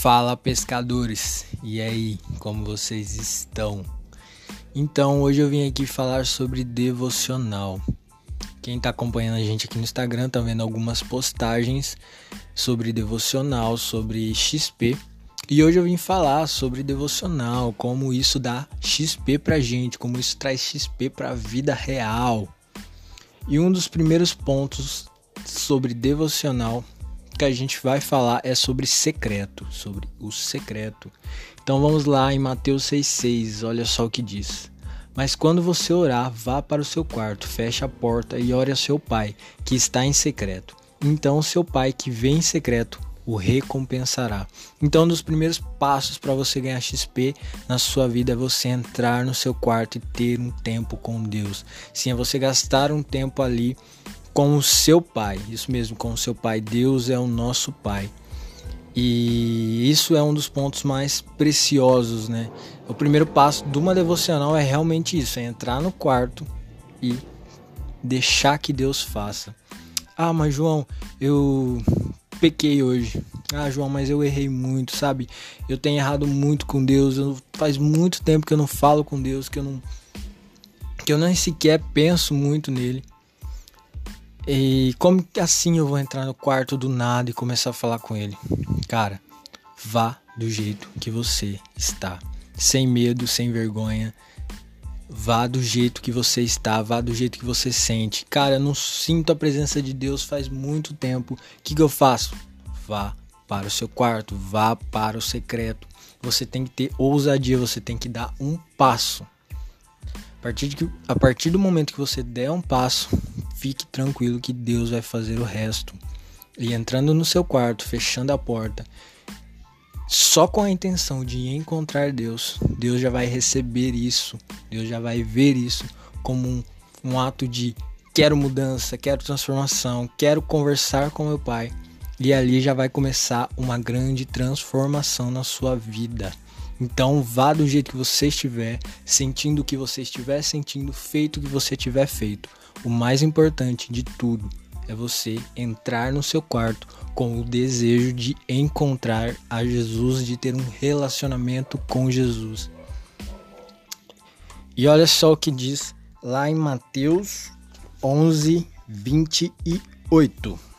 Fala pescadores, e aí, como vocês estão? Então, hoje eu vim aqui falar sobre devocional. Quem está acompanhando a gente aqui no Instagram tá vendo algumas postagens sobre devocional, sobre XP. E hoje eu vim falar sobre devocional, como isso dá XP pra gente, como isso traz XP pra vida real. E um dos primeiros pontos sobre devocional que a gente vai falar é sobre secreto, sobre o secreto. Então vamos lá em Mateus 6,6, olha só o que diz. Mas quando você orar, vá para o seu quarto, feche a porta e ore a seu pai, que está em secreto. Então seu pai que vem em secreto o recompensará. Então, um dos primeiros passos para você ganhar XP na sua vida é você entrar no seu quarto e ter um tempo com Deus. Sim, é você gastar um tempo ali com o seu pai. Isso mesmo, com o seu pai. Deus é o nosso pai. E isso é um dos pontos mais preciosos, né? O primeiro passo de uma devocional é realmente isso, é entrar no quarto e deixar que Deus faça. Ah, mas João, eu pequei hoje. Ah, João, mas eu errei muito, sabe? Eu tenho errado muito com Deus. Eu, faz muito tempo que eu não falo com Deus, que eu não que eu nem sequer penso muito nele. E como que assim eu vou entrar no quarto do nada e começar a falar com ele? Cara, vá do jeito que você está, sem medo, sem vergonha. Vá do jeito que você está, vá do jeito que você sente. Cara, eu não sinto a presença de Deus faz muito tempo. O que, que eu faço? Vá para o seu quarto, vá para o secreto. Você tem que ter ousadia, você tem que dar um passo. A partir, de que, a partir do momento que você der um passo, fique tranquilo que Deus vai fazer o resto. E entrando no seu quarto, fechando a porta, só com a intenção de encontrar Deus, Deus já vai receber isso, Deus já vai ver isso como um, um ato de quero mudança, quero transformação, quero conversar com meu Pai. E ali já vai começar uma grande transformação na sua vida. Então vá do jeito que você estiver, sentindo o que você estiver sentindo, feito o que você tiver feito. O mais importante de tudo é você entrar no seu quarto com o desejo de encontrar a Jesus, de ter um relacionamento com Jesus. E olha só o que diz lá em Mateus 11, 28.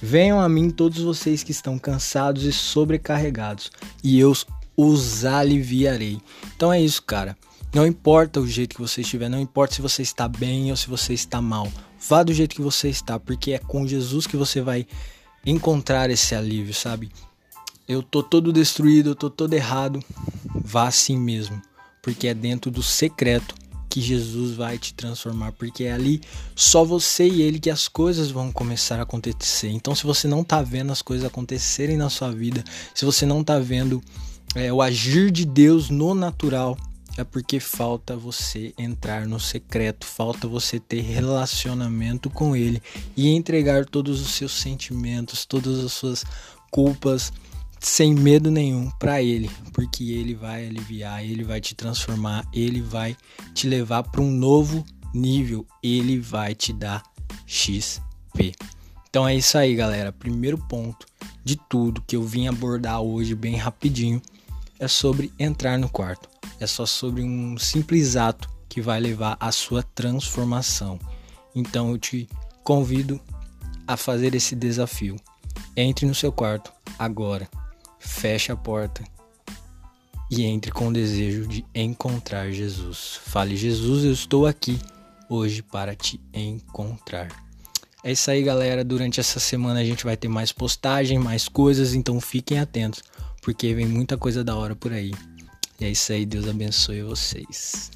Venham a mim todos vocês que estão cansados e sobrecarregados, e eu os aliviarei. Então é isso, cara. Não importa o jeito que você estiver, não importa se você está bem ou se você está mal. Vá do jeito que você está, porque é com Jesus que você vai encontrar esse alívio, sabe? Eu tô todo destruído, eu tô todo errado. Vá assim mesmo, porque é dentro do secreto que Jesus vai te transformar, porque é ali só você e ele que as coisas vão começar a acontecer. Então, se você não tá vendo as coisas acontecerem na sua vida, se você não tá vendo é, o agir de Deus no natural, é porque falta você entrar no secreto, falta você ter relacionamento com ele e entregar todos os seus sentimentos, todas as suas culpas sem medo nenhum para ele, porque ele vai aliviar, ele vai te transformar, ele vai te levar para um novo nível, ele vai te dar XP. Então é isso aí, galera. Primeiro ponto de tudo que eu vim abordar hoje bem rapidinho é sobre entrar no quarto. É só sobre um simples ato que vai levar à sua transformação. Então eu te convido a fazer esse desafio. Entre no seu quarto agora feche a porta e entre com o desejo de encontrar Jesus. Fale, Jesus, eu estou aqui hoje para te encontrar. É isso aí, galera. Durante essa semana a gente vai ter mais postagem, mais coisas, então fiquem atentos, porque vem muita coisa da hora por aí. E é isso aí, Deus abençoe vocês.